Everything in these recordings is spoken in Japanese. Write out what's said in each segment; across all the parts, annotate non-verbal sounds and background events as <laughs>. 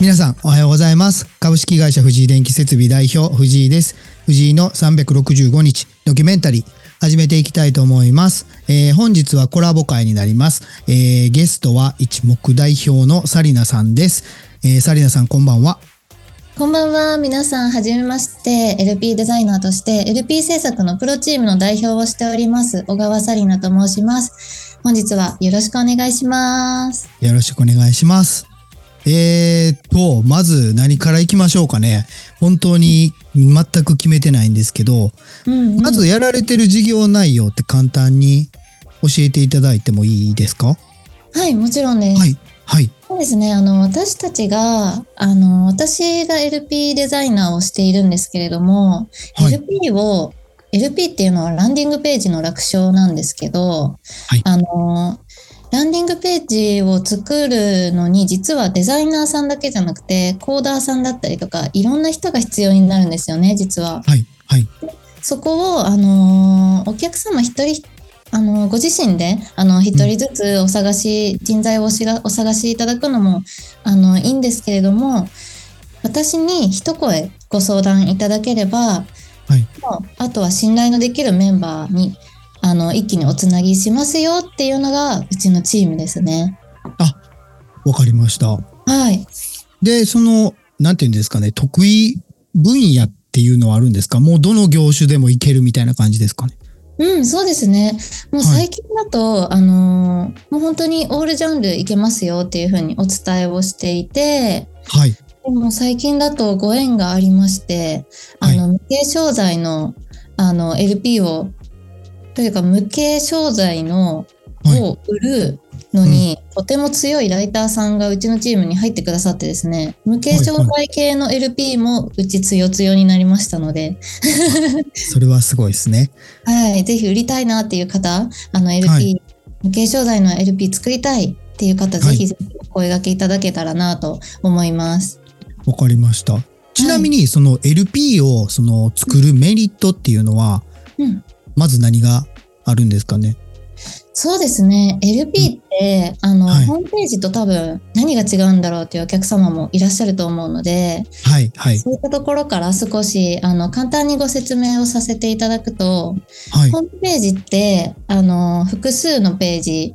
皆さんおはようございます。株式会社藤井電気設備代表藤井です。藤井の365日ドキュメンタリー始めていきたいと思います。えー本日はコラボ会になります。えーゲストは一目代表のサリナさんです。えーサリナさんこんばんは。こんばんは。皆さん、はじめまして。LP デザイナーとして、LP 制作のプロチームの代表をしております、小川サリナと申します。本日はよろしくお願いします。よろしくお願いします。えーっと、まず何から行きましょうかね。本当に全く決めてないんですけど、うん、うん。まずやられてる事業内容って簡単に教えていただいてもいいですか？はい、もちろんです。はい。はい。そうですね。あの、私たちが、あの、私が LP デザイナーをしているんですけれども、はい LP を、LP っていうのはランディングページの楽勝なんですけど、はいあの、ランディングページを作るのに、実はデザイナーさんだけじゃなくて、コーダーさんだったりとか、いろんな人が必要になるんですよね、実は。はい。はい。そこを、あのお客様一人、あのご自身で、あの、一人ずつお探し、人材をおしがお探しいただくのも、あの、いいんですけれども、私に一声ご相談いただければ、はい。あとは信頼のできるメンバーに、あの、一気におつなぎしますよっていうのが、うちのチームですね。わかりました。はい。で、その、なんていうんですかね、得意分野っていうのはあるんですか？もうどの業種でもいけるみたいな感じですかね？うん、そうですね。もうはい最近だと、あのーもう本当にオールジャンルいけますよっていうふうにお伝えをしていて、はい。でも最近だとご縁がありまして、あの、無形商材の、あの、LP を、というか無形商材の、はい。を売るのに、とても強いライターさんがうちのチームに入ってくださってですね、無形商材系の LP もうち強強になりましたので、<laughs> それはすごいですね。はい、ぜひ売りたいなっていう方、あの LP、はい。無形商材の LP 作りたいっていう方、はい。ぜひぜひお声掛けいただけたらなと思います。わかりました。ちなみに、その LP をその作るメリットっていうのは、うん、まず何があるんですかね？そうですね。LP って、あの、はいホームページと多分何が違うんだろうっていうお客様もいらっしゃると思うので、はい。はい。そういったところから少し、あの、簡単にご説明をさせていただくと、はいホ。ームページって、あの、複数のページ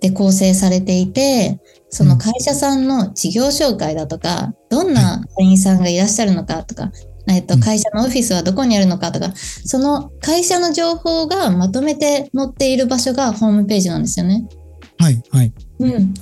で構成されていて、その会社さんの事業紹介だとか、どんな社員さんがいらっしゃるのかとか、えっと、うん会社のオフィスはどこにあるのかとか、その会社の情報がまとめて載っている場所がホームページなんですよね。はい。はい。うん。で、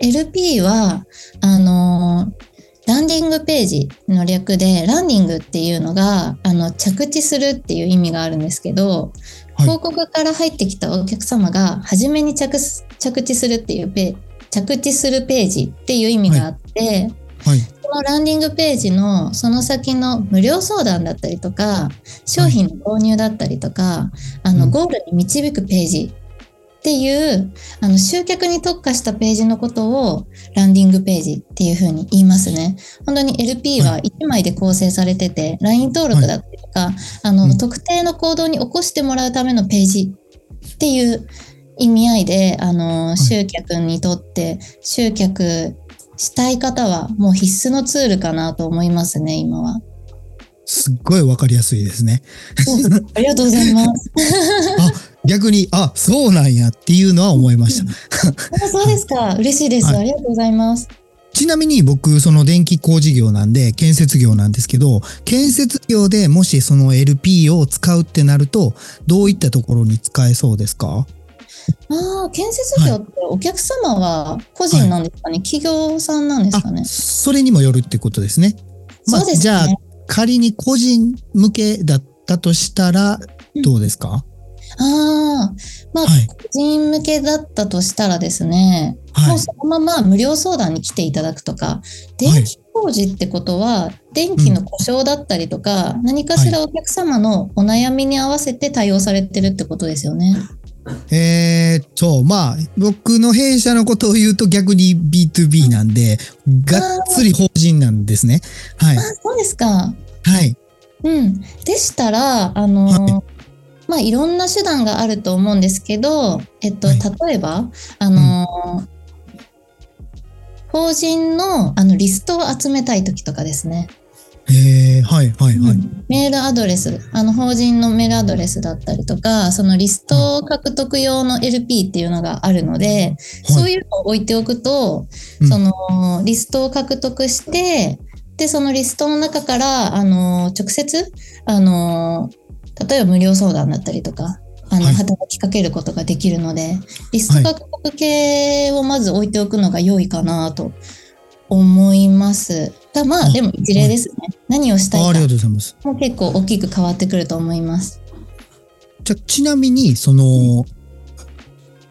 LP は、あのーランディングページの略で、ランディングっていうのが、あの、着地するっていう意味があるんですけど、はい広告から入ってきたお客様が、初めに着す着地するっていうペ着地するページっていう意味があって、はい。このランディングページのその先の無料相談だったりとか、商品の購入だったりとか、あうん。の、ゴールに導くページっていう、あの、集客に特化したページのことをランディングページっていうふうに言いますね。本当に LP は1枚で構成されてて、LINE 登録だったりとか、あの、うん。特定の行動に起こしてもらうためのページっていう意味合いで、あの、い。集客にとって、集客したい方はもう必須のツールかなと思いますね、今は。すっごいわかりやすいですね。ありがとうございます。あ、逆に、あ、そうなんやっていうのは思いました。あそうですか。嬉しいです。はいありがとうございます。ちなみに僕、その電気工事業なんで、建設業なんですけど、建設業でもしその LP を使うってなると、どういったところに使えそうですか？ああ、建設業ってお客様は個人なんですかね、企業さんなんですかね？あ、それにもよるってことですね。まあそうですね。じゃあ仮に個人向けだったとしたら、どうですか、ああ、まあ、はい。個人向けだったとしたらですね、はい。もう。そのまま無料相談に来ていただくとか、電気工事ってことは、電気の故障だったりとか、何かしらお客様のお悩みに合わせて対応されてるってことですよね。えー、そう、まあ、僕の弊社のことを言うと逆に B2B なんで、がっつり法人なんですね。はいあ。そうですか。はい。うん。でしたら、あの、はまあ、いろんな手段があると思うんですけど、えっと、はい例えば、あの、法人のあのリストを集めたい時とかですね。へえ、はいはいはい。うん。メールアドレス、あの法人のメールアドレスだったりとか、そのリスト獲得用の LP っていうのがあるので、そういうのを置いておくと、うん。そのリストを獲得して、で、そのリストの中から、あの、直接、あの、例えば無料相談だったりとか、あの、はい。働きかけることができるので、リスト獲得系をまず置いておくのが良いかなと思います。だまあ、あでも一例ですね。何をしたいあありがかとうございます。も結構大きく変わってくると思います。じゃあちなみに、その、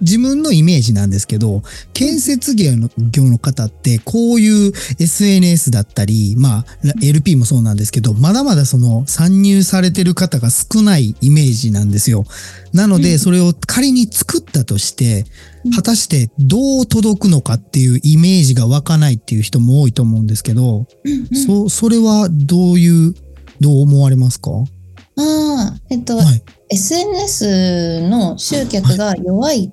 自分のイメージなんですけど、建設業の業の方って、こういう SNS だったり、まあ、LP もそうなんですけど、まだまだその参入されてる方が少ないイメージなんですよ。なので、うんそれを仮に作ったとしてうん、果たしてどう届くのかっていうイメージが湧かないっていう人も多いと思うんですけど、そ、それはどういう、どう思われますか？はああ、えっと、い。SNS の集客が弱い。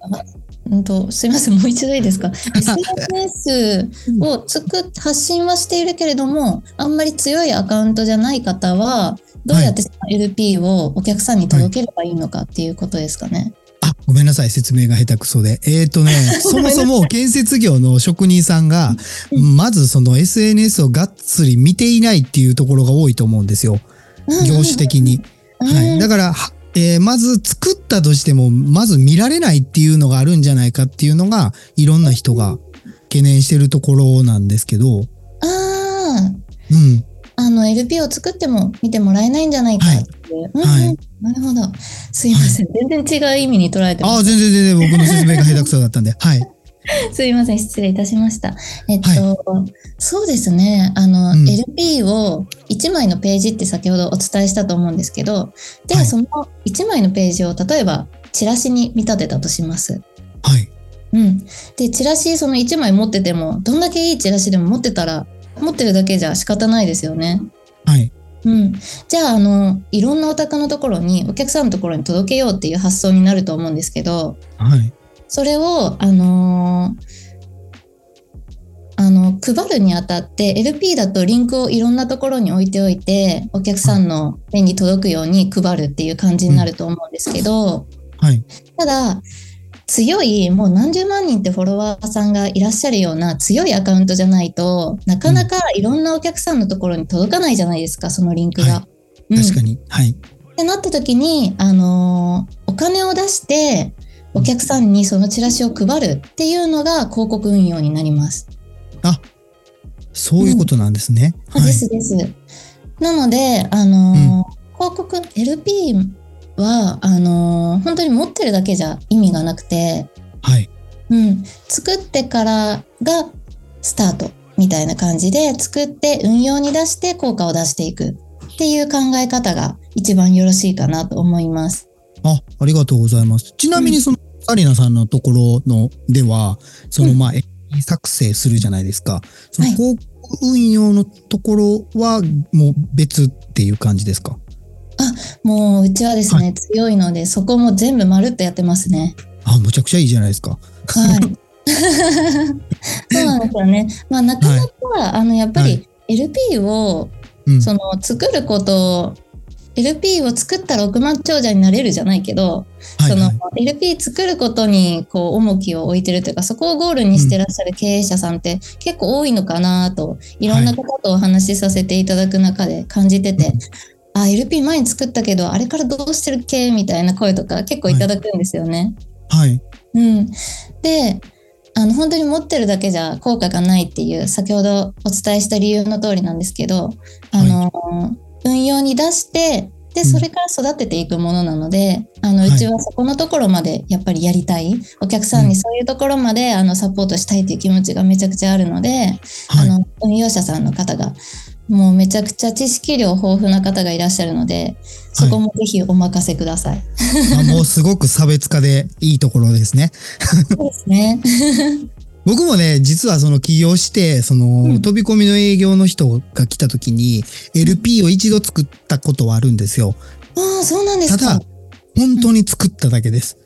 あうんとすいません、もう一度いいですか？<laughs> SNS をつく発信はしているけれども、あんまり強いアカウントじゃない方は、どうやってその LP をお客さんに届ければいいのかっていうことですかね？あ、ごめんなさい。説明が下手くそで。えっ、とね、<laughs> そもそも建設業の職人さんが、うんまずその SNS をがっつり見ていないっていうところが多いと思うんですよ。業種的に。うん。はい。だから、はえーまず作ったとしても、まず見られないっていうのがあるんじゃないかっていうのが、いろんな人が懸念してるところなんですけど、ああ、うん。あの LP を作っても見てもらえないんじゃないかっていう。うんうんはいなるほど。すいません。全然違う意味に捉えてまああ、す。全然全然僕の説明が下手くそだったんで。はい。<laughs> すいません。失礼いたしました。えっと、はそうですね。あの、うん LP を1枚のページって先ほどお伝えしたと思うんですけど、で、はいその1枚のページを例えばチラシに見立てたとします。はい。うん。で、チラシその1枚持ってても、どんだけいいチラシでも持ってたら、持ってるだけじゃ仕方ないですよね。はい。うん、じゃああのいろんなお宅のところにお客さんのところに届けようっていう発想になると思うんですけどはい。それをあのあの配るにあたって LP だとリンクをいろんなところに置いておいてお客さんの目に届くように配るっていう感じになると思うんですけど、はい。ただ強いもう何十万人ってフォロワーさんがいらっしゃるような強いアカウントじゃないとなかなかいろんなお客さんのところに届かないじゃないですかそのリンクが。はうん確かに。はい。ってなった時に、あのーお金を出してお客さんにそのチラシを配るっていうのが広告運用になります。あ、そういうことなんですね。はい。ですです。なので、あのー広告 LP はあのー本当に持ってるだけじゃ意味がなくて、はい。うん、作ってからがスタートみたいな感じで作って運用に出して効果を出していくっていう考え方が一番よろしいかなと思います。あ、ありがとうございます。ちなみにその、サリナさんのところのでは、その、うんまあ、AI 作成するじゃないですか。そのはい広告運用のところは、もう別っていう感じですか？もううちはですね、は強いのでそこも全部まるっとやってますね。あ、むちゃくちゃいいじゃないですか。はい。<laughs> そうなんですよね。まあなかなか、あのやっぱはり LP をうん。その作ること、LP を作ったら億万長者になれるじゃないけど、そのはいはい。LP 作ることにこう重きを置いてるというかそこをゴールにしてらっしゃる経営者さんって結構多いのかなといろんな方とお話しさせていただく中で感じてて、うんあ LP 前に作ったけどあれからどうしてるっけみたいな声とか結構いただくんですよね。はい。うん、であの本当に持ってるだけじゃ効果がないっていう先ほどお伝えした理由の通りなんですけどあの、運用に出してでうんそれから育てていくものなので、あのはいうちはそこのところまでやっぱりやりたいお客さんにそういうところまであのサポートしたいという気持ちがめちゃくちゃあるので、はい。あの運用者さんの方がもうめちゃくちゃ知識量豊富な方がいらっしゃるのでそこもぜひお任せください。あもうすごく差別化でいいところですね。<laughs> そうですね。僕もね、実はその起業して、その、うん飛び込みの営業の人が来た時に、LP を一度作ったことはあるんですよ。ああそうなんですか。ただ、本当に作っただけです。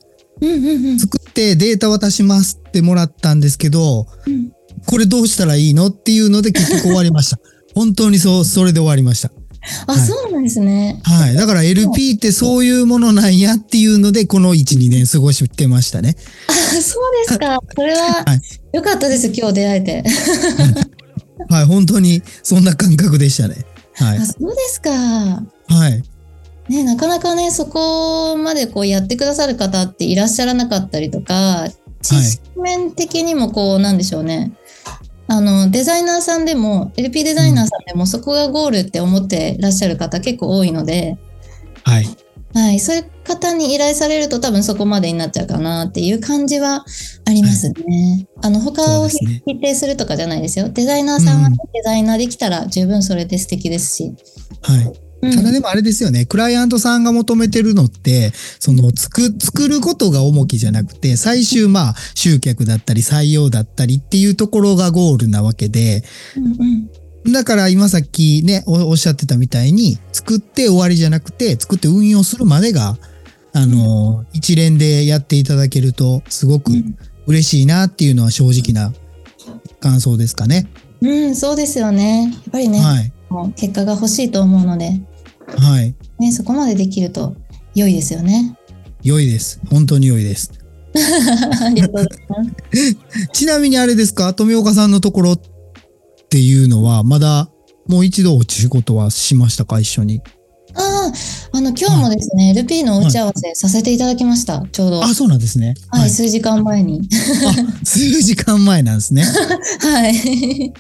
うんうんうん。作っってデータ渡しますってもらったんですけど、うんこれどうしたらいいのっていうので結局終わりました。本当にそう、それで終わりました。あ、はいそうなんですね。はい。だから LP ってそういうものなんやっていうので、この1、2年過ごしてましたね。あ、そうですか。それははい良かったです。今日出会えて。はい。本当にそんな感覚でしたね。はいあ、。そうですか。はい。ね、なかなかね、そこまでこうやってくださる方っていらっしゃらなかったりとか、知識面的にもこう、なんでしょうね。あの、デザイナーさんでも、LP デザイナーさんでもそこがゴールって思ってらっしゃる方結構多いので、はい。はい、そういう方に依頼されると多分そこまでになっちゃうかなっていう感じはありますね。あの、他を否定するとかじゃないですよ。デザイナーさんはうんデザイナーできたら十分それで素敵ですし。はい。うん。ただでもあれですよね、クライアントさんが求めてるのって、その作、作ることが重きじゃなくて、最終まあ集客だったり採用だったりっていうところがゴールなわけで、うんうん。だから今さっきね、おおっしゃってたみたいに、作って終わりじゃなくて、作って運用するまでが、あの、一連でやっていただけると、すごくうん。嬉しいなっていうのは正直な感想ですかね。うん、そうですよね。やっぱりね、はい。結果が欲しいと思うので、はい。ね、そこまでできると良いですよね。良いです。本当に良いです。<laughs> ありがとうございます。<laughs> ちなみにあれですか？富岡さんのところっていうのは、まだもう一度お仕事はしましたか？一緒に。ああ、あの、今日もですね、LP のお打ち合わせさせていただきました。ちょうど。あ、そうなんですね。はい、数時間前に。あ、数時間前なんですね。<laughs> はい。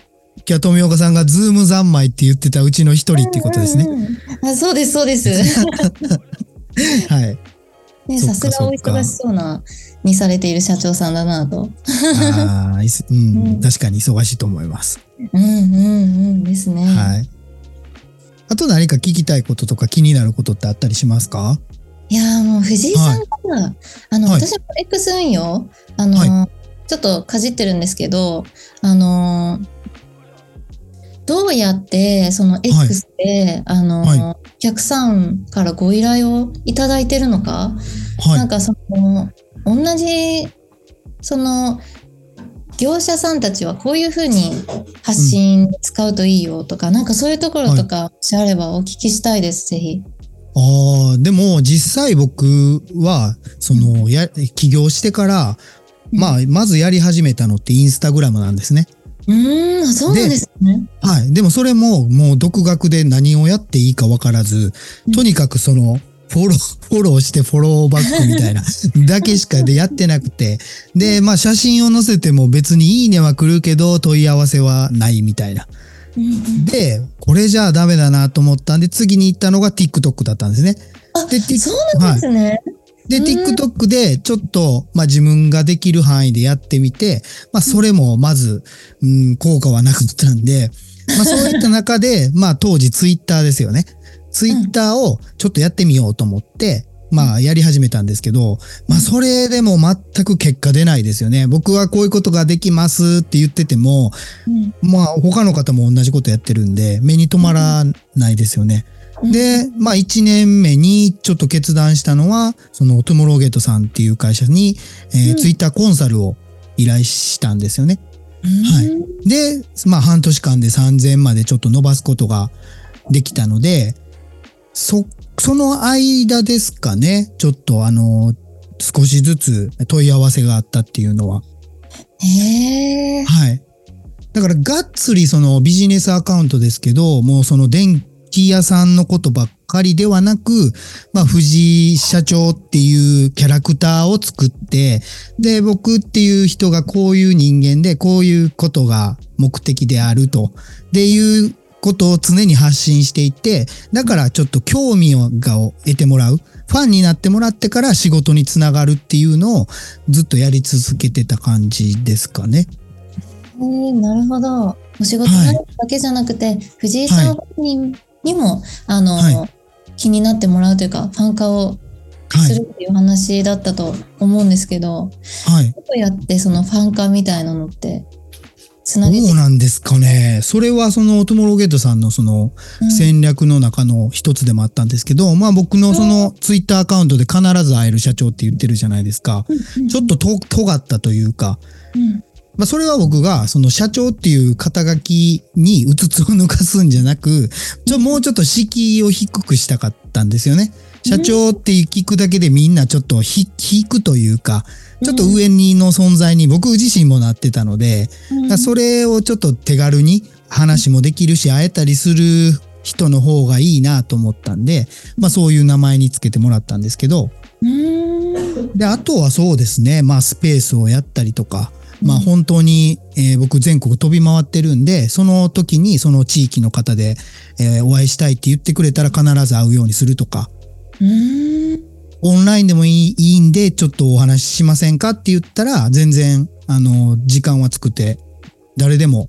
今日は富岡さんがズーム三昧って言ってたうちの一人っていうことですね。あそうです、そうです。<laughs> はい。ね、そっかさすがお忙しそうなにされている社長さんだなと。ああ、いすうん、うん確かに忙しいと思います。うんうんうんですね。はい。あと何か聞きたいこととか気になることってあったりしますか？い、やーもう藤井さんが、あの、はい私も X 運用、あの、はちょっとかじってるんですけど、あの、どうやってその X で、あの、はお客さんからご依頼をいただいてるのか、はい。なんかその同じその業者さんたちはこういうふうに発信使うといいよとか、なんかそういうところとかもしあればお聞きしたいです、ぜひ。ああ、でも実際僕は、その、や、起業してから、まあ、まずやり始めたのってインスタグラムなんですね。うーん、あそうなんですね。はい。でもそれももう独学で何をやっていいかわからず、とにかくその、フォロー、<laughs> フォローしてフォローバックみたいな、<laughs> だけしかでやってなくて。で、まあ写真を載せても別にいいねは来るけど問い合わせはないみたいな。で、これじゃあダメだなと思ったんで、次に行ったのが TikTok だったんですね。あでそうなんですね。で、うん TikTok でちょっと、まあ自分ができる範囲でやってみて、まあそれもまず、うん、効果はなかったんで、まあそういった中で、<laughs> まあ当時 Twitter ですよね。Twitter をちょっとやってみようと思って、まあやり始めたんですけど、まあそれでも全く結果出ないですよね。僕はこういうことができますって言ってても、うんまあ他の方も同じことやってるんで、目に留まらないですよね。で、まあ1年目にちょっと決断したのは、そのトゥモローゲートさんっていう会社に、えーうんツイッターコンサルを依頼したんですよね。はいうんで、まあ半年間で3000までちょっと伸ばすことができたので、そ、その間ですかね、ちょっとあの、少しずつ問い合わせがあったっていうのは。へえ。はい。だから、がっつりそのビジネスアカウントですけど、もうその電気屋さんのことばっかりではなく、まあ、藤井社長っていうキャラクターを作って、で、僕っていう人がこういう人間で、こういうことが目的であると。でいうことを常に発信していて、だからちょっと興味をがを得てもらう。ファンになってもらってから仕事につながるっていうのをずっとやり続けてた感じですかね。へーなるほど。お仕事だけじゃなくて、藤井さん本人にも、あの、は気になってもらうというか、ファン化をはい。するっていう話だったと思うんですけど、はい。どうやってそのファン化みたいなのってつなげて？どうなんですかね。それはそのトゥモローゲートさんのそのうん戦略の中の一つでもあったんですけど、まあ僕のそのツイッターアカウントで必ず会える社長って言ってるじゃないですか。うんちょっとと尖ったというか、うんまあそれは僕がその社長っていう肩書きにうつつを抜かすんじゃなく、ちょ、もうちょっと敷居を低くしたかったんですよね。社長って聞くだけでみんなちょっとひ引くというか、ちょっと上にの存在に僕自身もなってたので、それをちょっと手軽に話もできるし会えたりする人の方がいいなと思ったんで、まあそういう名前につけてもらったんですけど、で、あとはそうですね、まあスペースをやったりとか、まあ本当に、えー僕全国飛び回ってるんで、その時にその地域の方で、えーお会いしたいって言ってくれたら必ず会うようにするとか、オンラインでもいいいいんで、ちょっとお話ししませんかって言ったら、全然、あの、時間は作って、誰でも、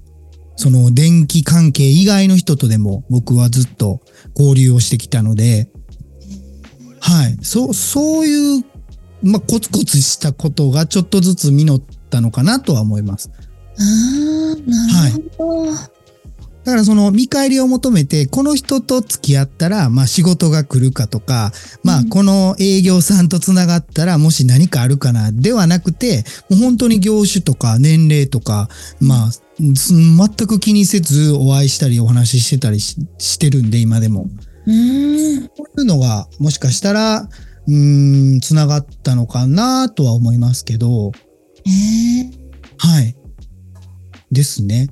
その電気関係以外の人とでも僕はずっと交流をしてきたので、はい。そう、そういう、まあ、コツコツしたことがちょっとずつ実ったのかなとは思います。あーなるほど、だからその見返りを求めて、この人と付き合ったら、まあ仕事が来るかとか、まあうん。この営業さんと繋がったらもし何かあるかな、ではなくて、もう本当に業種とか年齢とか、まあ、す全く気にせずお会いしたりお話ししてたりししてるんで、今でも。うこういうのがもしかしたら、うーん、繋がったのかなとは思いますけど、えーはい。ですね。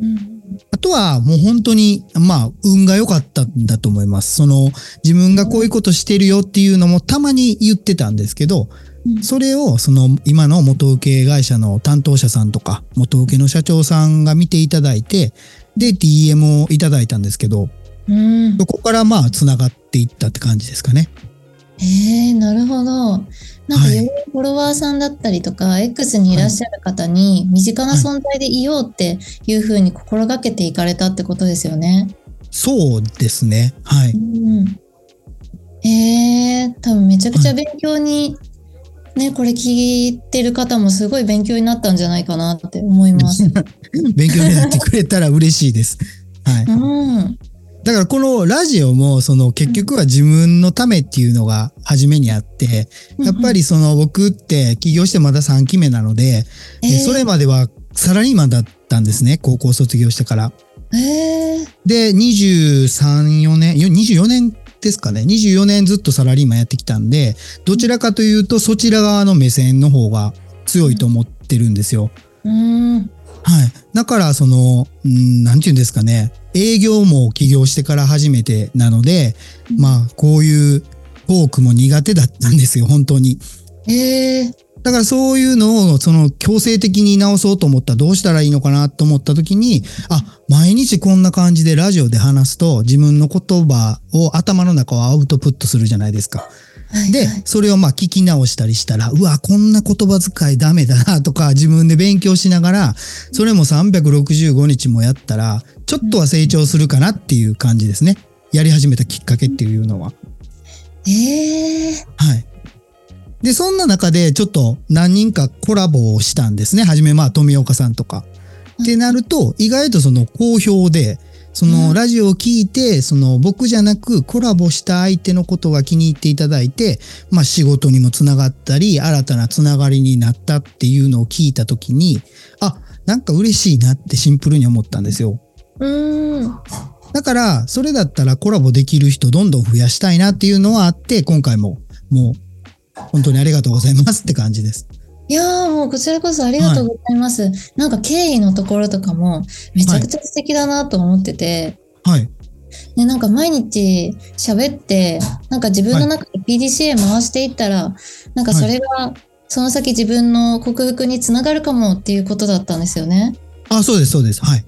うんあとはもう本当に、まあ、運が良かったんだと思います。その、自分がこういうことしてるよっていうのもたまに言ってたんですけど、うんそれをその今の元請け会社の担当者さんとか、元請けの社長さんが見ていただいて、で、DM をいただいたんですけど、うんそこからまあ、繋がっていったって感じですかね。えー、なるほど。なんかはいよりフォロワーさんだったりとか、X にいらっしゃる方に身近な存在でいようっていうふうに心がけていかれたってことですよね。そうですね。はい。うん、えー、多分めちゃくちゃ勉強に、ね、これ聞いてる方もすごい勉強になったんじゃないかなって思います。<laughs> 勉強になってくれたら嬉しいです。はい。うん。だからこのラジオもその結局は自分のためっていうのが初めにあって、やっぱりその僕って起業してまだ3期目なので、えーえそれまではサラリーマンだったんですね、高校卒業してから。えー、で、23、4年、よ24年ですかね。24年ずっとサラリーマンやってきたんで、どちらかというとそちら側の目線の方が強いと思ってるんですよ。うん。はい。だから、その、うん、なんて言うんですかね。営業も起業してから初めてなので、まあ、こういうトークも苦手だったんですよ、本当に。えー、だからそういうのを、その、強制的に直そうと思ったらどうしたらいいのかなと思った時に、あ、毎日こんな感じでラジオで話すと、自分の言葉を頭の中をアウトプットするじゃないですか。でそれをまあ聞き直したりしたら、うわ、こんな言葉遣いダメだなとか、自分で勉強しながら、それも365日もやったら、ちょっとは成長するかなっていう感じですね。やり始めたきっかけっていうのは。えー、はい。で、そんな中でちょっと何人かコラボをしたんですね。はじめまあ富岡さんとか。ってなると、意外とその好評で、そのラジオを聞いて、その僕じゃなくコラボした相手のことが気に入っていただいて、まあ仕事にもつながったり、新たなつながりになったっていうのを聞いたときに、あ、なんか嬉しいなってシンプルに思ったんですよ。うん。だから、それだったらコラボできる人どんどん増やしたいなっていうのはあって、今回ももう本当にありがとうございますって感じです。いやーもうこちらこそありがとうございます。なんか経緯のところとかもめちゃくちゃ素敵だなと思ってて、はい。ね、なんか毎日喋って、なんか自分の中で PDCA 回していったら、なんかそれがその先自分の克服につながるかもっていうことだったんですよね。あ、そうです、そうです。はい。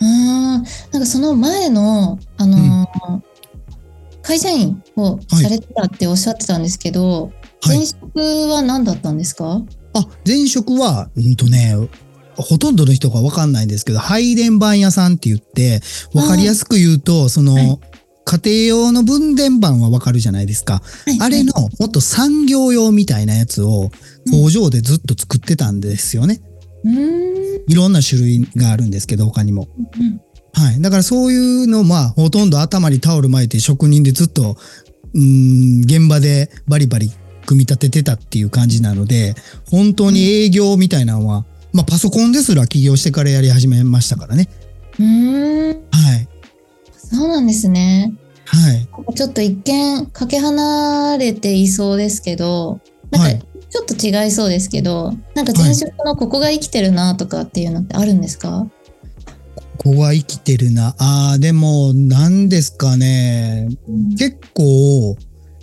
うーん。なんかその前の、あのー会社員をされてたっておっしゃってたんですけど、はい前職は何だったんですか？あ、前職は、うんとね、ほとんどの人がわかんないんですけど、配電盤屋さんって言って、わかりやすく言うと、その、はい家庭用の分電盤はわかるじゃないですか。あれの、もっと産業用みたいなやつを工場でずっと作ってたんですよね。うーん。いろんな種類があるんですけど、他にも。うんはい。だからそういうの、まあ、ほとんど頭にタオル巻いて職人でずっと、うーん、現場でバリバリ組み立ててたっていう感じなので、本当に営業みたいなのは、まあ、パソコンですら起業してからやり始めましたからね。うーん、はい。そうなんですね。はい。ちょっと一見かけ離れていそうですけど、なんはいかちょっと違いそうですけど、なんか前職のここが生きてるなとかっていうのってあるんですか？ここは生きてるな。ああ、でも、何ですかね。結構、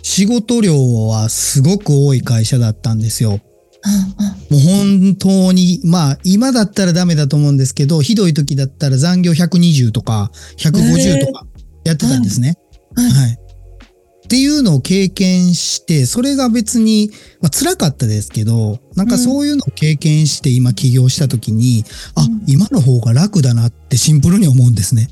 仕事量はすごく多い会社だったんですよ。ああもう本当に、まあ、今だったらダメだと思うんですけど、ひどい時だったら残業120とか150とかやってたんですね。はいはい。っていうのを経験して、それが別に、まあ、辛かったですけど、なんかそういうのを経験して今起業した時に、あうん、今の方が楽だなってシンプルに思うんですね。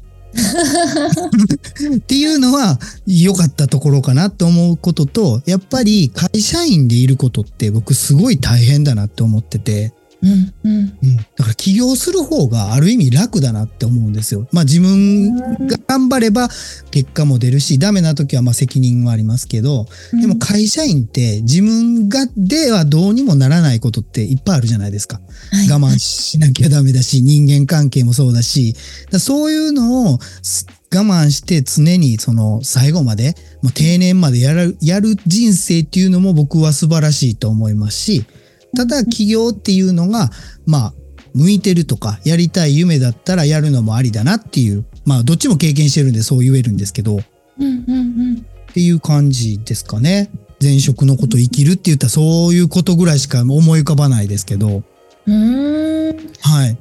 っていうのは良かったところかなと思うことと、やっぱり会社員でいることって僕すごい大変だなって思ってて、うんうん。うん、だから起業する方がある意味楽だなって思うんですよ。まあ自分が頑張れば結果も出るし、ダメな時はまあ責任はありますけど、でも会社員って自分がではどうにもならないことっていっぱいあるじゃないですか。はい。我慢しなきゃダメだし、人間関係もそうだし、だそういうのをす我慢して常にその最後まで、もう定年までやる、やる人生っていうのも僕は素晴らしいと思いますし、ただ起業っていうのが、まあ、向いてるとか、やりたい夢だったらやるのもありだなっていう、まあ、どっちも経験してるんでそう言えるんですけど、うんうんうんっていう感じですかね。前職のこと生きるって言ったらそういうことぐらいしか思い浮かばないですけど、うーんはい。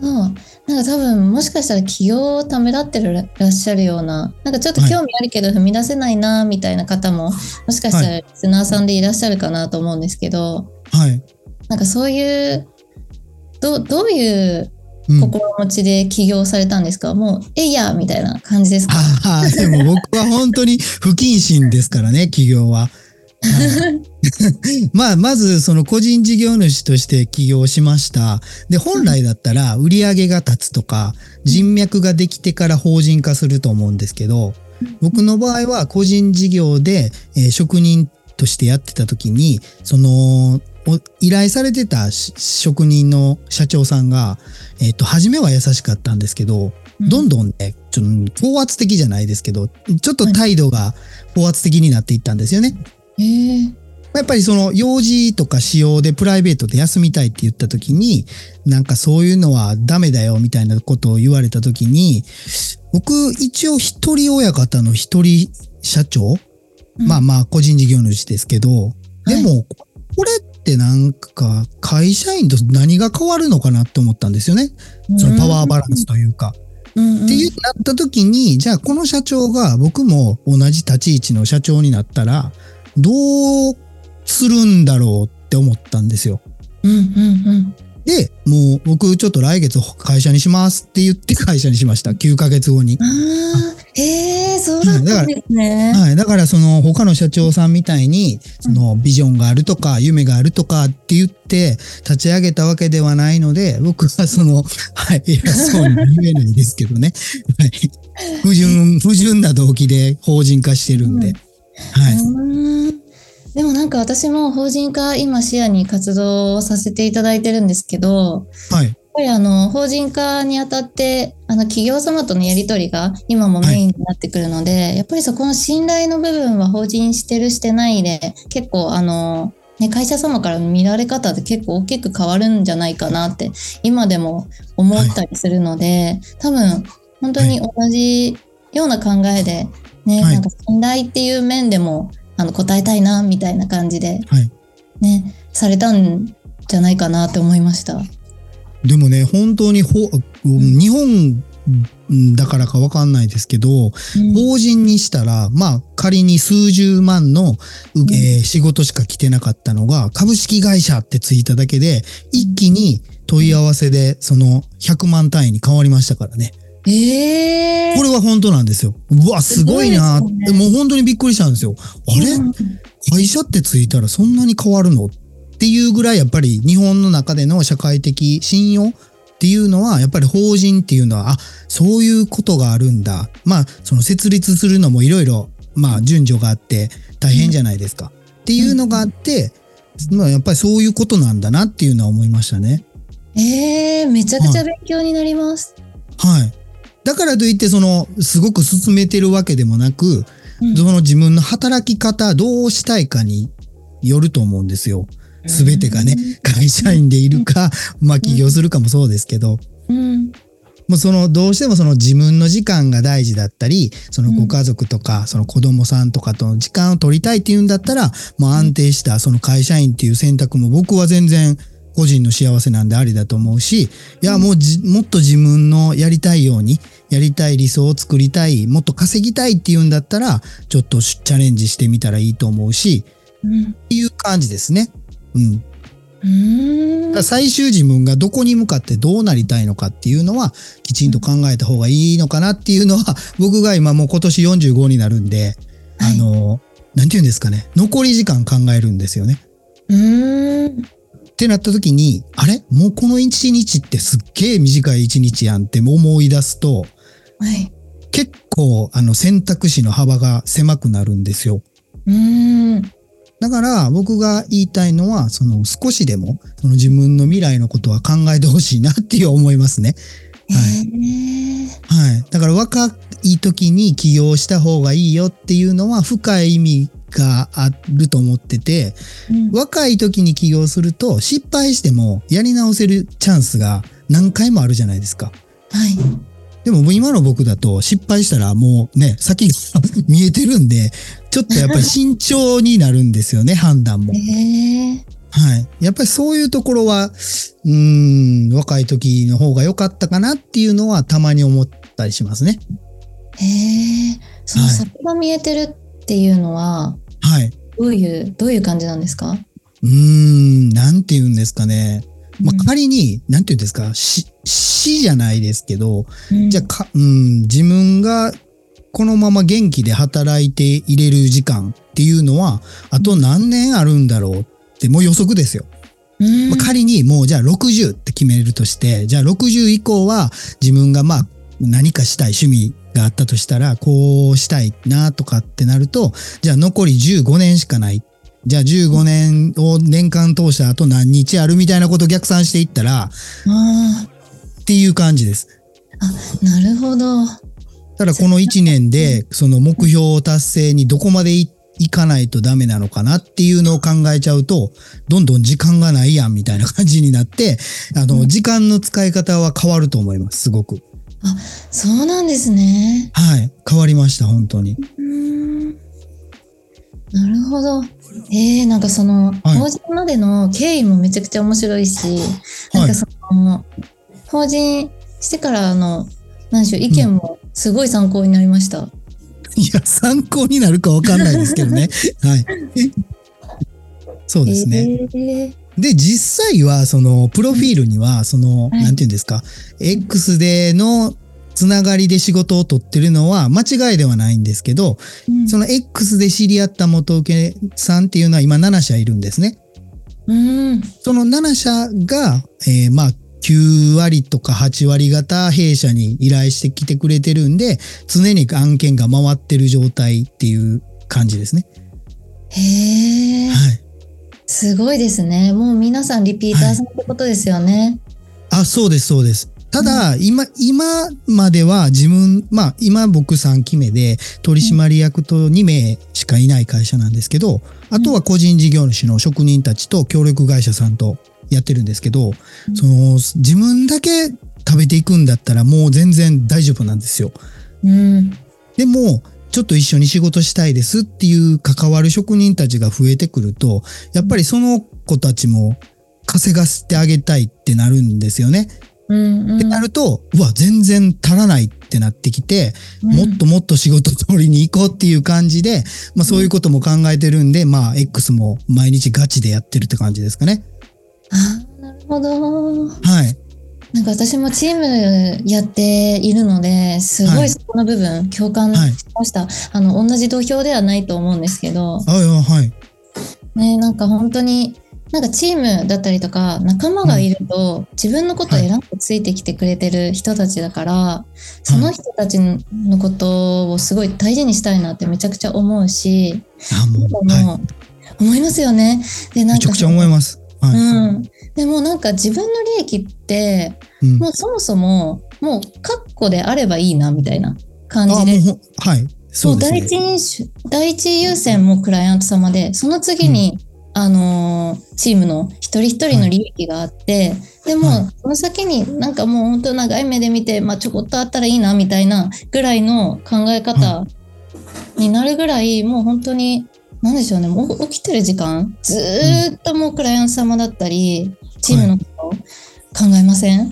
そうなんか多分もしかしたら起業をためらってらっしゃるようななんかちょっと興味あるけど踏み出せないなみたいな方も、もしかしたらリスナーさんでいらっしゃるかなと思うんですけどはい。なんかそういうどうどういううん。心持ちで起業されたんですか、もうえいやみたいな感じですか？ああ、でも僕は本当に不謹慎ですからね、企業は。はいまあ、まず、その個人事業主として起業しました。で、本来だったら売り上げが立つとか、人脈ができてから法人化すると思うんですけど、僕の場合は個人事業で、えー職人としてやってた時に、その、お依頼されてたし職人の社長さんが、えっ、と、初めは優しかったんですけど、どんどんね、ちょっと高圧的じゃないですけど、ちょっと態度が高圧的になっていったんですよね。へえやっぱりその用事とか仕様でプライベートで休みたいって言った時に、なんかそういうのはダメだよみたいなことを言われた時に、僕一応一人親方の一人社長、まあまあ個人事業主ですけど、でもこれってなんか会社員と何が変わるのかなって思ったんですよね。そのパワーバランスというか。うんうん。っていうなった時に、じゃあこの社長が僕も同じ立ち位置の社長になったら、どうするんだろうって思ったんですよ。うんうんうんで、もう僕ちょっと来月会社にしますって言って会社にしました。9ヶ月後に。あーへえそうだったんですね。はい。だからその他の社長さんみたいに、そのビジョンがあるとか夢があるとかって言って立ち上げたわけではないので、僕はその、<laughs> はい、偉そうに言えないですけどね。は <laughs> い。不純、不純な動機で法人化してるんで。うんはい。なんか私も法人化今視野に活動をさせていただいてるんですけどはい。やっぱりあの法人化にあたってあの企業様とのやり取りが今もメインになってくるので、やっぱりそこの信頼の部分は法人してるしてないで結構あの、ね、会社様からの見られ方って結構大きく変わるんじゃないかなって今でも思ったりするので、多分本当に同じような考えで、ねはい。なんか信頼っていう面でもあの答えたいなみたいな感じで、はいね、されたんじゃないかなって思いました。でもね、本当にほ、日本だからかわかんないですけど、うん法人にしたら、まあ仮に数十万の、うえー仕事しか来てなかったのが、株式会社ってついただけで、一気に問い合わせでその100万単位に変わりましたからね。ええこれは本当なんですよ。うわ、すごいなすごいですねもう本当にびっくりしたんですよ。あれ、うん会社ってついたらそんなに変わるの？っていうぐらいやっぱり日本の中での社会的信用っていうのは、やっぱり法人っていうのは、あ、そういうことがあるんだ。まあ、その設立するのもいろいろ、まあ、順序があって大変じゃないですか。っていうのがあって、まあ、やっぱりそういうことなんだなっていうのは思いましたね。えー、めちゃくちゃ勉強になります。はい。だからといって、その、すごく進めてるわけでもなく、うん。その自分の働き方、どうしたいかによると思うんですよ。すべてがね、<laughs> 会社員でいるか、<laughs> まあ起業するかもそうですけど、うん。もうその、どうしてもその自分の時間が大事だったり、そのご家族とか、その子供さんとかとの時間を取りたいっていうんだったら、もう安定したその会社員っていう選択も僕は全然個人の幸せなんでありだと思うし、いやもうじ、もっと自分のやりたいように、やりたい理想を作りたい、もっと稼ぎたいっていうんだったら、ちょっとチャレンジしてみたらいいと思うし、うん。っていう感じですね。うん。うーん最終自分がどこに向かってどうなりたいのかっていうのはきちんと考えた方がいいのかなっていうのは <laughs> 僕が今もう今年45になるんで、はいあの、なんて言うんですかね、残り時間考えるんですよね。うーん。ってなった時に、あれ？もうこの一日ってすっげえ短い一日やんって思い出すと、はい。結構あの選択肢の幅が狭くなるんですよ。うーん。だから僕が言いたいのは、その少しでもその自分の未来のことは考えてほしいなっていう思いますね。はいえーはい。だから若い時に起業した方がいいよっていうのは深い意味があると思ってて、うん若い時に起業すると失敗してもやり直せるチャンスが何回もあるじゃないですか。はい。でも今の僕だと失敗したらもうね、先が見えてるんで、ちょっとやっぱり慎重になるんですよね、<laughs> 判断もえ。ーはい。やっぱりそういうところは、うーん、若い時の方が良かったかなっていうのはたまに思ったりしますね。えーそのはい先が見えてるっていうのは、はい。どういう、どういう感じなんですか？うーん、なんて言うんですかね。まうんあ、仮に、なんて言うんですか、し死じゃないですけど、うんじゃあか、うん、自分がこのまま元気で働いていれる時間っていうのは、あと何年あるんだろうって、もう予測ですよ。うんまあ、仮にもうじゃあ60って決めるとして、じゃあ60以降は自分がまあ何かしたい趣味があったとしたら、こうしたいなとかってなると、じゃあ残り15年しかない。じゃあ15年を年間通した後何日あるみたいなことを逆算していったら、あっていう感じです。あ、なるほど。ただこの1年でその目標達成にどこまでいいかないとダメなのかなっていうのを考えちゃうと、どんどん時間がないやんみたいな感じになって、あの、時間の使い方は変わると思います、すごく。そうなんですね。はい。変わりました、本当に。うーんなるほど。えー、なんかその、はい法人までの経緯もめちゃくちゃ面白いし、なんかその、法人してからの、何でしょう、意見もすごい参考になりました。いや、参考になるかわかんないですけどね。<laughs> はい。そうですね。えーで、実際は、その、プロフィールには、その、はいなんていうんですか、X でのつながりで仕事を取ってるのは間違いではないんですけど、うんその X で知り合った元請けさんっていうのは今7社いるんですね。うん。その7社が、えーまあ、9割とか8割方弊社に依頼してきてくれてるんで、常に案件が回ってる状態っていう感じですね。へえ、はい。すごいですね。もう皆さんリピーターさんってことですよね。あ、そうです、そうです。ただ、今、今までは自分、まあ、今僕3期目で取締役と2名しかいない会社なんですけど、あとは個人事業主の職人たちと協力会社さんとやってるんですけど、うんその、自分だけ食べていくんだったらもう全然大丈夫なんですよ。うん。でも、ちょっと一緒に仕事したいですっていう関わる職人たちが増えてくると、やっぱりその子たちも稼がせてあげたいってなるんですよね。うん。ってなると、うわ、全然足らないってなってきて、うんもっともっと仕事取りに行こうっていう感じで、まあそういうことも考えてるんで、まあ X も毎日ガチでやってるって感じですかね。あーなるほど。はい。なんか私もチームやっているので、すごはいいそこの部分共感はいしました。あの、同じ土俵ではないと思うんですけど、あはい。ね、なんか本当になんかチームだったりとか仲間がいると自分のことを選んでついてきてくれてる人たちだから、その人たちのことをすごい大事にしたいなってめちゃくちゃ思うし、あもう、思いますよね。でい。なんかめちゃくちゃ思います。はい。うん、でもなんか自分の利益ってうん。もうそもそももう確固であればいいなみたいな感じで。はい。そうですね。第。一印象第一優先もクライアント様でその次に、あのーチームの一人一人の利益があって、でも、はい。その先になんかもう本当長い目で見て、まあ、ちょこっとあったらいいなみたいなぐらいの考え方になるぐらい、もう本当に何でしょうねもう起きてる時間ずーっともうクライアント様だったりチームのことを考えません、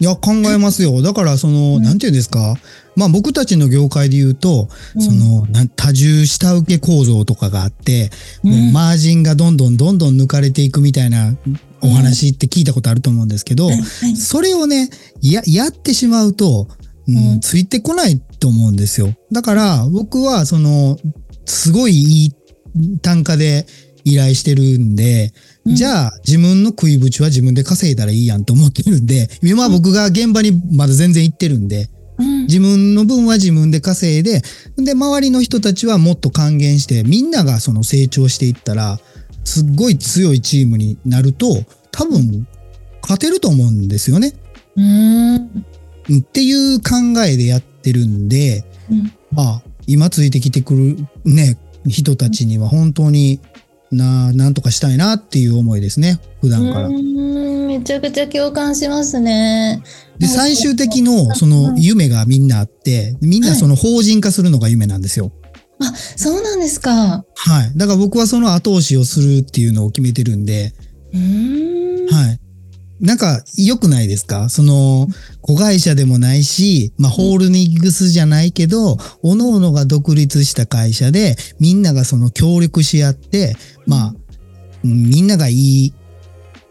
い。や、考えますよ。だから、その、うん。なんていうんですか？まあ僕たちの業界で言うと、うん。その、多重下請け構造とかがあって、うん。もうマージンがどんどんどんどん抜かれていくみたいなお話って聞いたことあると思うんですけど、それをね、や、やってしまうと、うんうん。ついてこないと思うんですよ。だから僕はその、すごいいい単価で依頼してるんで、うんじゃあ自分の食いぶちは自分で稼いだらいいやんと思ってるんで、今僕が現場にまだ全然行ってるんで、うん。自分の分は自分で稼いで、で、周りの人たちはもっと還元して、みんながその成長していったら、すっごい強いチームになると、多分、勝てると思うんですよね。うーん。うんっていう考えでやってるんで、うん。まあ、今ついてきてくるね、人たちには本当にな、なんとかしたいなっていう思いですね、普段からめちゃくちゃ共感しますね。で、最終的のその夢がみんなあって、みんなその法人化するのが夢なんですよ。あ、そうなんですか。はい。だから僕はその後押しをするっていうのを決めてるんで、うーん。はい。なんか良くないですか？その、子会社でもないし、まあ、ホールディングスじゃないけど、各々が独立した会社で、みんながその協力し合って、まあ、うんみんながいい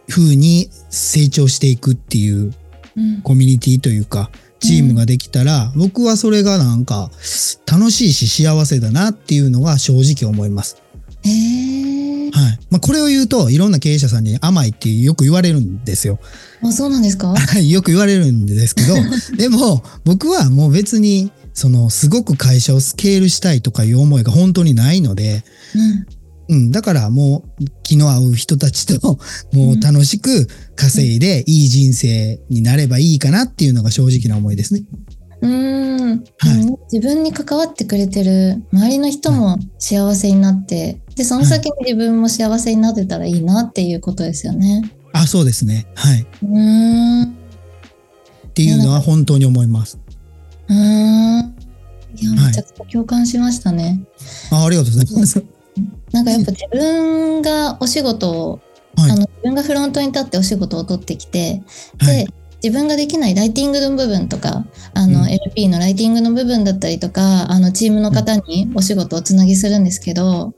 風に成長していくっていううんコミュニティというか、チームができたら、僕はそれがなんか楽しいし幸せだなっていうのが正直思います。へえ。はい。まあ、これを言うと、いろんな経営者さんに甘いってよく言われるんですよ。あ、そうなんですか？<laughs> はい、よく言われるんですけど、<laughs> でも僕はもう別に、そのすごく会社をスケールしたいとかいう思いが本当にないので、うん。うん、だからもう気の合う人たちと <laughs> もう楽しく稼いでいい人生になればいいかなっていうのが正直な思いですね。うーん、自分に関わってくれてる周りの人も幸せになって、でその先に自分も幸せになってたらいいなっていうことですよね。あ、そうですね。はい。うーん。うっていうのは本当に思います。ーん。いや、はいめちゃくちゃ共感しましたね。あありがとうございます。なんかやっぱ自分がお仕事を、はいあの自分がフロントに立ってお仕事を取ってきて、で、はい。自分ができないライティングの部分とか、あの、うん LP のライティングの部分だったりとか、あの、チームの方にお仕事をつなぎするんですけど、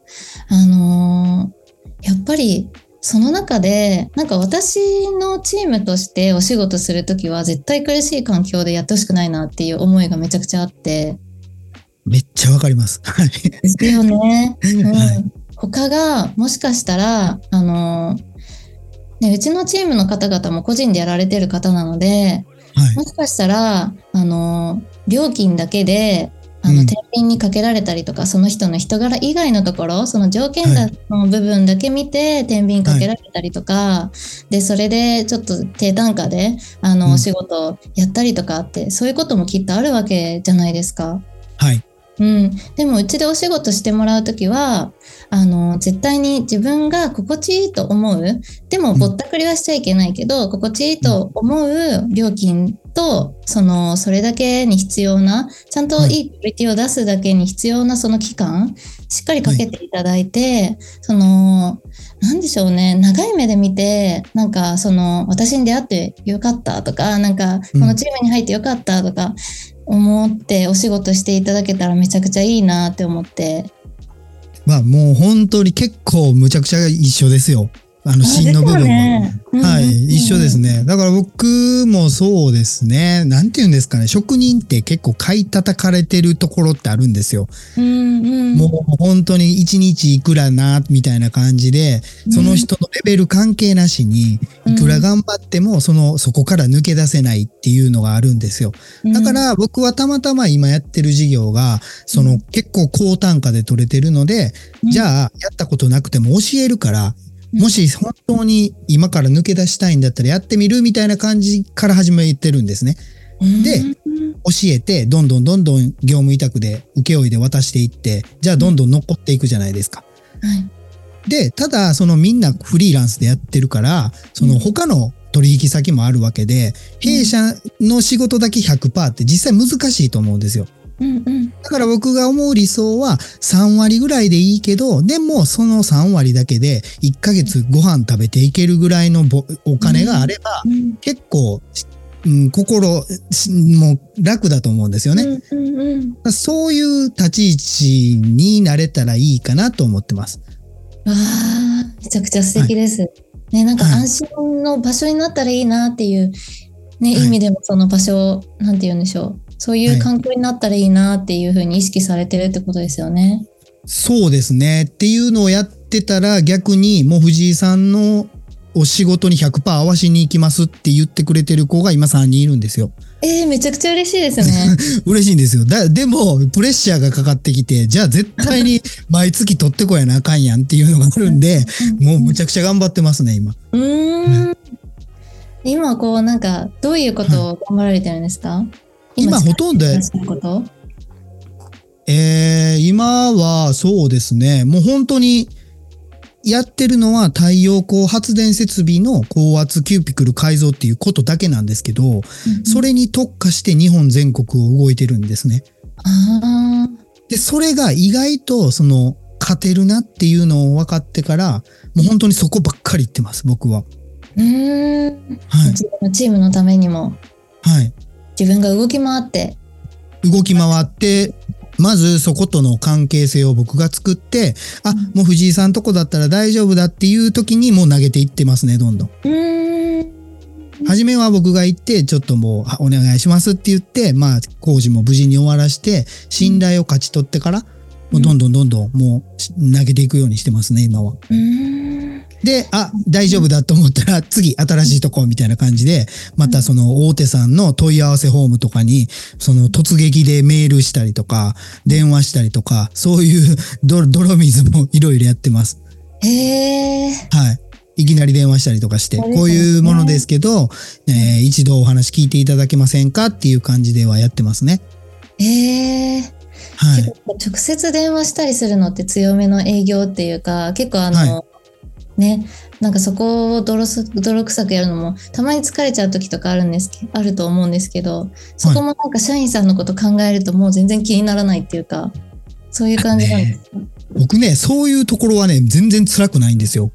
あのーやっぱり、その中で、なんか私のチームとしてお仕事するときは絶対苦しい環境でやってほしくないなっていう思いがめちゃくちゃあって。めっちゃわかります。はい。ですよね。<laughs> うんはい他がもしかしたら、あのね、うちのチームの方々も個人でやられてる方なので、はい。もしかしたら、あの、料金だけで、あの、うん天秤にかけられたりとか、その人の人柄以外のところ、その条件はの部分だけ見て、天秤かけられたりとか、で、それでちょっと低単価で、あの、うんお仕事をやったりとかって、そういうこともきっとあるわけじゃないですか。はい。うん、でもうちでお仕事してもらうときはあの絶対に自分が心地いいと思う。でもうんぼったくりはしちゃいけないけど、心地いいと思う料金とそのそれだけに必要なちゃんといいクオリティを出すだけに必要なその期間しっかりかけていただいて、そのなんでしょうね長い目で見てなんかその私に出会ってよかったとかなんかこのチームに入ってよかったとか、思ってお仕事していただけたらめちゃくちゃいいなって思って。まあもう本当に結構むちゃくちゃ一緒ですよ。あの芯の部分は。ねはい、一緒ですね。ね。だから僕もそうですね。なんて言うんですかね。職人って結構買い叩かれてるところってあるんですよ。うんうん、もう本当に一日いくらな、みたいな感じで、その人のレベル関係なしに、いくら頑張っても、その、そこから抜け出せないっていうのがあるんですよ。だか、ら僕はたまたま今やってる事業が、その結構高単価で取れてるので、じゃあやったことなくても教えるから、もし本当に今から抜け出したいんだったらやってみるみたいな感じから始めてるんですね。でうん教えて、どんどんどんどん業務委託で請負で渡していって、じゃあどんどん残っていくじゃないですか。はいで、ただそのみんなフリーランスでやってるから、その他の取引先もあるわけで、弊社の仕事だけ100%って実際難しいと思うんですよ。うんうんだから僕が思う理想は3割ぐらいでいいけど、でもその3割だけで1ヶ月ご飯食べていけるぐらいのぼお金があれば、うん結構、うん、心しもう楽だと思うんですよね。うんうんうんそういう立ち位置になれたらいいかなと思ってます。わあ、めちゃくちゃ素敵です。ね、なんかはい安心の場所になったらいいなっていう、ね、はい意味でもその場所、なんて言うんでしょう。そういう環境になったらいいなっていうふうに意識されてるってことですよね。そうですね。っていうのをやってたら逆にもう藤井さんのお仕事に100%合わしに行きますって言ってくれてる子が今3人いるんですよ。えー、めちゃくちゃ嬉しいですね。<laughs> 嬉しいんですよ。だでも、プレッシャーがかかってきて、じゃあ絶対に毎月取ってこやなあかんやんっていうのがあるんで、もうむちゃくちゃ頑張ってますね、今。うーん。今こうなんかどういうことを頑張られてるんですか、今ほとんどえー、今はそうですね、もう本当にやってるのは太陽光発電設備の高圧キューピクル改造っていうことだけなんですけど、それに特化して日本全国を動いてるんですね。あで、それが意外とその勝てるなっていうのを分かってから、もう本当にそこばっかり言ってます、僕は。ーうーん。はい。チームのためにもはい。自分が動き回って。動き回って、まずそことの関係性を僕が作って、あ、もう藤井さんとこだったら大丈夫だっていう時にもう投げていってますね、どんどん。うーん。初めは僕が行って、ちょっともうあお願いしますって言って、まあ工事も無事に終わらして、信頼を勝ち取ってから、もうどんどんどんどんもうし投げていくようにしてますね、今は。うーん。で、あ、大丈夫だと思ったら、次、新しいとこみたいな感じで、またその大手さんの問い合わせフォームとかに、その突撃でメールしたりとか、電話したりとか、そういう <laughs> 泥泥水もいろいろやってます。へえ。はい。いきなり電話したりとかして、こういうものですけど、えー一度お話聞いていただけませんかっていう感じではやってますね。へえ。はい。直接電話したりするのって強めの営業っていうか、結構あの、はね、なんかそこを泥す泥臭くやるのもたまに疲れちゃう時とかあるんですけあると思うんですけど、そこもなんか社員さんのこと考えるともう全然気にならないっていうか、そういう感じなんですか？僕ね、そういうところはね、全然辛くないんですよ。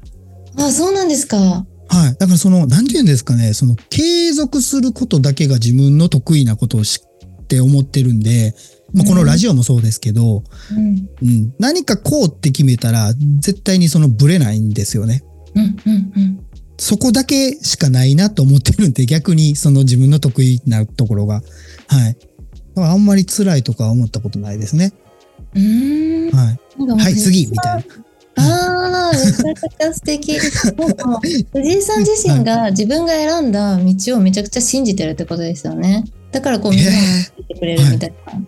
あ、そうなんですか？はい。だからその、なんて言うんですかね、その継続することだけが自分の得意なことを知って思ってるんで、まあ、このラジオもそうですけど、うん、うん、何かこうって決めたら、絶対にそのブレないんですよね。うん、うん、うん。そこだけしかないなと思ってるんで、逆にその自分の得意なところが。はい。だからあんまり辛いとかは思ったことないですね。うーん。はい。はい、次みたいな。ああ、めちゃくちゃ素敵。なん藤井さん自身が自分が選んだ道をめちゃくちゃ信じてるってことですよね。だからこうみてくれるみたいな。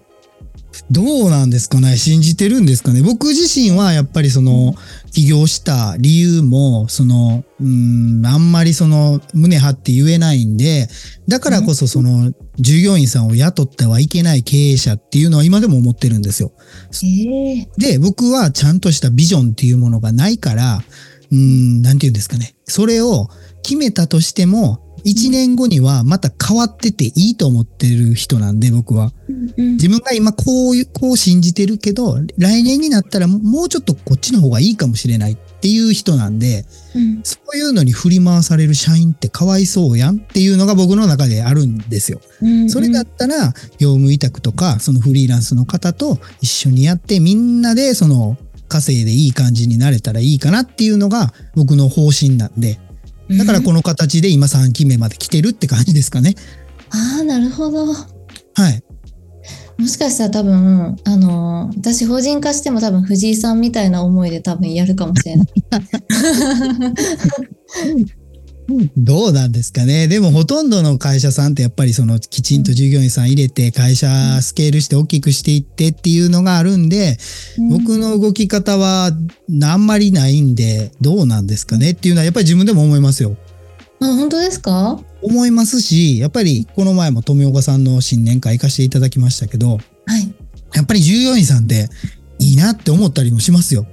どうなんですかね？信じてるんですかね？僕自身はやっぱりその起業した理由もそのうんあんまりその胸張って言えないんでだからこそその従業員さんを雇ってはいけない経営者っていうのは今でも思ってるんですよ。ええ。で僕はちゃんとしたビジョンっていうものがないからうんなんて言うんですかね？それを決めたとしても1年後にはまた変わってていいと思ってる人なんで僕は。うん自分が今こういう、こう信じてるけど、来年になったらもうちょっとこっちの方がいいかもしれないっていう人なんで、うんそういうのに振り回される社員ってかわいそうやんっていうのが僕の中であるんですよ。うんそれだったら、業務委託とか、そのフリーランスの方と一緒にやって、みんなでその稼いでいい感じになれたらいいかなっていうのが僕の方針なんで、だからこの形で今3期目まで来てるって感じですかね。ああ、なるほど。はい。もしかしたら多分、あの、私法人化しても多分藤井さんみたいな思いで多分やるかもしれない。<laughs> どうなんですかね。でもほとんどの会社さんってやっぱりそのきちんと従業員さん入れて会社スケールして大きくしていってっていうのがあるんで、僕の動き方はあんまりないんでどうなんですかねっていうのはやっぱり自分でも思いますよ。あ、本当ですか？思いますし、やっぱりこの前も富岡さんの新年会行かせていただきましたけど、はい。やっぱり従業員さんっていいなって思ったりもしますよ。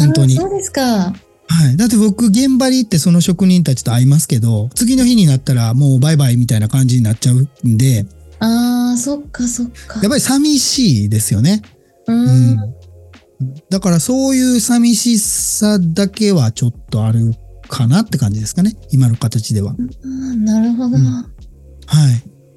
本当に。そうですか。はい。だって僕、現場に行ってその職人たちと会いますけど、次の日になったらもうバイバイみたいな感じになっちゃうんで、ああ、そっかそっか。やっぱり寂しいですよね。う。うんだからそういう寂しさだけはちょっとあるかなって感じですかね。今の形では。うんなるほど。うんは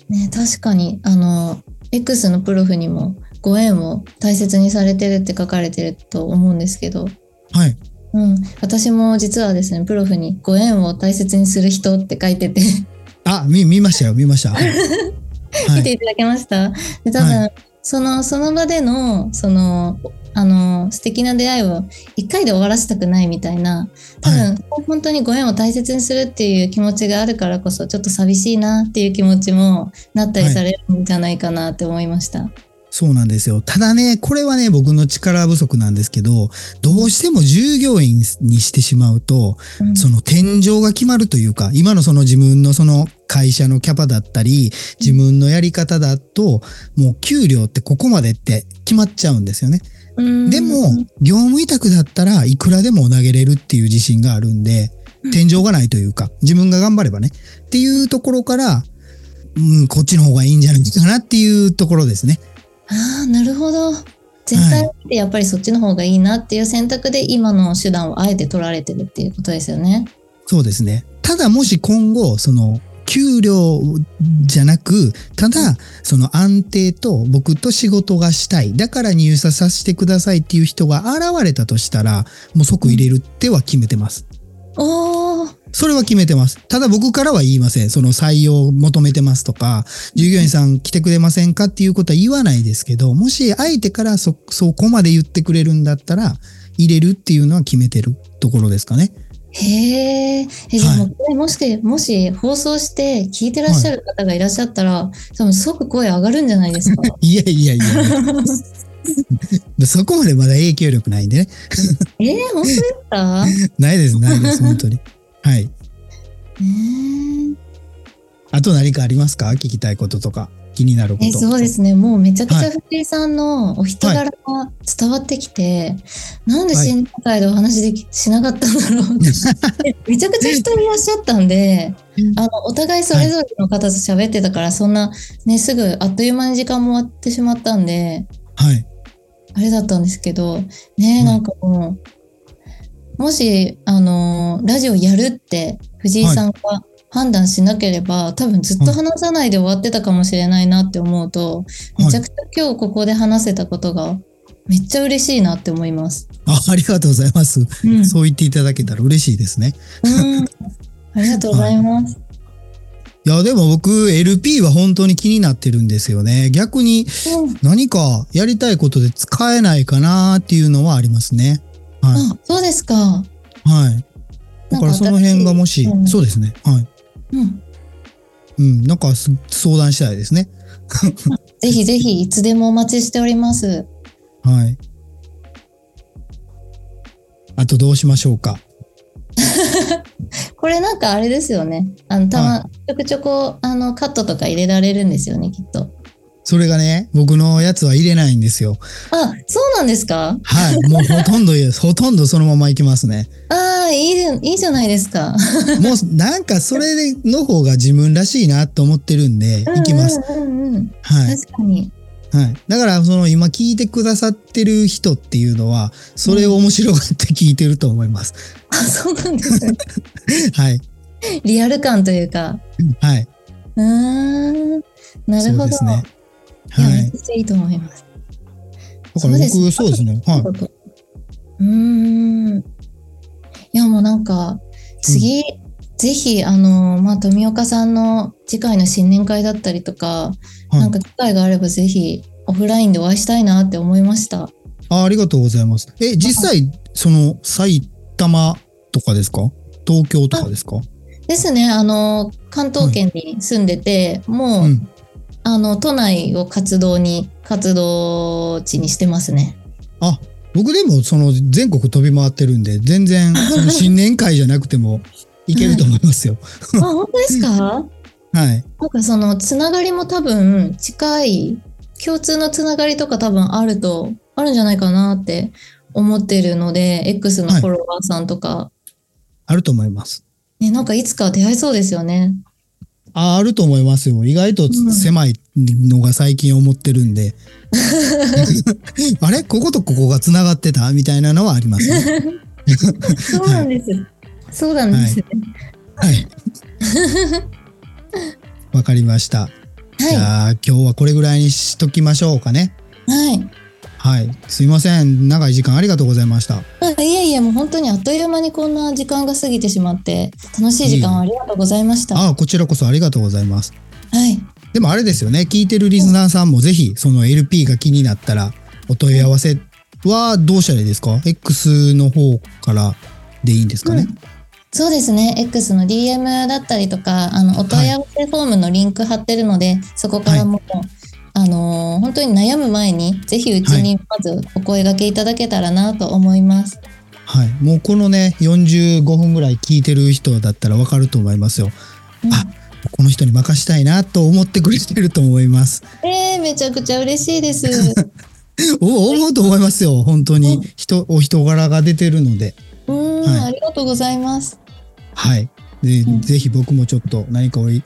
い。ね、確かに、あの、X のプロフにもご縁を大切にされてるって書かれてると思うんですけど、はい。うん、私も実はですね、プロフにご縁を大切にする人って書いてて、あ、見、見ましたよ、見ました。はい。はい。見ていただけました。で、多分、はその、その場での、その、あの、素敵な出会いを一回で終わらせたくないみたいな、多分、は本当にご縁を大切にするっていう気持ちがあるからこそ、ちょっと寂しいなっていう気持ちもなったりされるんじゃないかなって思いました。そうなんですよ。ただね、これはね、僕の力不足なんですけど、どうしても従業員にしてしまうと、うんその天井が決まるというか、今のその自分のその会社のキャパだったり、自分のやり方だと、もう給料ってここまでって決まっちゃうんですよね。うんでも、業務委託だったらいくらでも投げれるっていう自信があるんで、天井がないというか、自分が頑張ればね。っていうところから、うん、こっちの方がいいんじゃないかなっていうところですね。ああ、なるほど。絶対ってやっぱりそっちの方がいいなっていう選択で今の手段をあえて取られてるっていうことですよね。そうですね。ただもし今後、その、給料じゃなく、ただ、その安定と僕と仕事がしたい。だから入社させてくださいっていう人が現れたとしたら、もう即入れるっては決めてます。それは決めてます。ただ僕からは言いません。その採用を求めてますとか、従業員さん来てくれませんかっていうことは言わないですけど、もし相手からそ、そこまで言ってくれるんだったら、入れるっていうのは決めてるところですかね。へえ。え、じゃあはいもうこれもし、もし放送して聞いてらっしゃる方がいらっしゃったら、多分即声上がるんじゃないですか。<laughs> いやいやいや <laughs> そこまでまだ影響力ないんでね。えー、本当ですか？<laughs> ないです、ないです、本当に。はい。えーあと何かありますか？聞きたいこととか、気になるこえと。そうですね。もうめちゃくちゃはい藤井さんのお人柄が伝わってきて、なんで新年会でお話できしなかったんだろうって。<laughs> めちゃくちゃ人いらっしゃったんで、あの、お互いそれぞれの方と喋ってたから、そんな、ね、すぐあっという間に時間も終わってしまったんで、はい。あれだったんですけど、ね、んなんかもう、もし、あのーラジオやるって藤井さんが判断しなければ、多分ずっと話さないで終わってたかもしれないなって思うと、はいめちゃくちゃ今日ここで話せたことが、めっちゃ嬉しいなって思います。あありがとうございます。うん。そう言っていただけたら嬉しいですね。うんありがとうございます。いや、でも僕、LP は本当に気になってるんですよね。逆にうん何かやりたいことで使えないかなっていうのはありますね。はい。あ、そうですか。はい。だからその辺がもし、うんそうですね。はい。うん。うん。なんかす相談したいですね。ぜひぜひいつでもお待ちしております。はい。あとどうしましょうか。<laughs> これなんかあれですよね。あの、たま、はちょくちょこ、あの、カットとか入れられるんですよね、きっと。それがね、僕のやつは入れないんですよ。あ、そうなんですか？はい。もうほとんど、<laughs> ほとんどそのままいきますね。ああ、いいいいじゃないですか。<laughs> もうなんかそれの方が自分らしいなと思ってるんで、いきます。うんうんうん。はい。確かに。はい。だから、その今聞いてくださってる人っていうのは、それを面白がって聞いてると思います。あ、そうなんですね。<laughs> はい。リアル感というか。はい。うーん。なるほど。そうですね。いや、はい。めっちゃいいと思います。だから僕、そうですそうですね。はい。うーん。いや、もうなんか、次、ぜひ、あの、まあ、富岡さんの次回の新年会だったりとか、はいなんか機会があればぜひ、オフラインでお会いしたいなって思いました。あありがとうございます。え、実際、その、埼玉とかですか？東京とかですか？ですね、あの、関東圏に住んでて、もう、うん。あの、都内を活動に、活動地にしてますね。あ、僕でもその全国飛び回ってるんで、全然、その <laughs> 新年会じゃなくてもいけると思いますよ。あ、本当ですか？はい。なんかそのつながりも多分近い共通のつながりとか多分あるとあるんじゃないかなって思ってるので X のフォロワーさんとか、あると思います。ね、なんかいつか出会えそうですよね。ああると思いますよ。意外とうん狭いのが最近思ってるんで。<laughs> あれ？こことここが繋がってた？みたいなのはありますね。<laughs> そうなんです。そうなんですね。はい。わかりました。じはい。ゃあ今日はこれぐらいにしときましょうかね。はい。はい。すいません。長い時間ありがとうございました。あいえいえ、もう本当にあっという間にこんな時間が過ぎてしまって、楽しい時間をありがとうございました。はああ、こちらこそありがとうございます。い。でもあれですよね。聞いてるリスナーさんもぜひ、その LP が気になったら、お問い合わせはどうしたらいいですか ?X の方からでいいんですかね、そうですね。X の DM だったりとか、あの、お問い合わせフォームのリンク貼ってるので、そこからもう、あのー本当に悩む前に、ぜひうちにまずお声掛けいただけたらなと思います。はい。もうこのね、45分ぐらい聞いてる人だったらわかると思いますよ。うんあ、この人に任したいなと思ってくれてると思います。えー、めちゃくちゃ嬉しいです。<laughs> お思うと思いますよ。本当うんに。人、お人柄が出てるので。うーん、はいありがとうございます。はい。で、うんぜひ僕もちょっと何かおい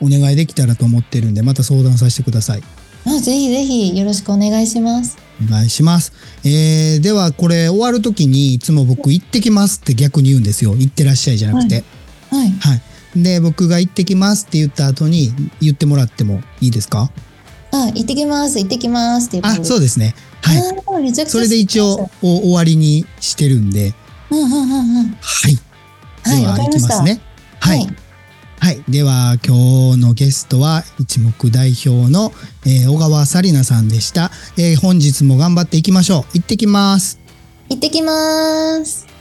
お願いできたらと思ってるんで、また相談させてください。あぜひぜひよろしくお願いします。お願いします。えー、ではこれ終わるときにいつも僕行ってきますって逆に言うんですよ。行ってらっしゃいじゃなくて。はい。はい。で、僕が行ってきますって言った後に言ってもらってもいいですか？あ、行ってきます、行ってきますってあ、そうですね。はい。それで一応お終わりにしてるんで、うんうんうんうん。はい。はい、では行わかりました。きますね。はい。はい。では、今日のゲストは、一目代表の、えー小川紗理奈さんでした。えー本日も頑張っていきましょう。行ってきます。行ってきます。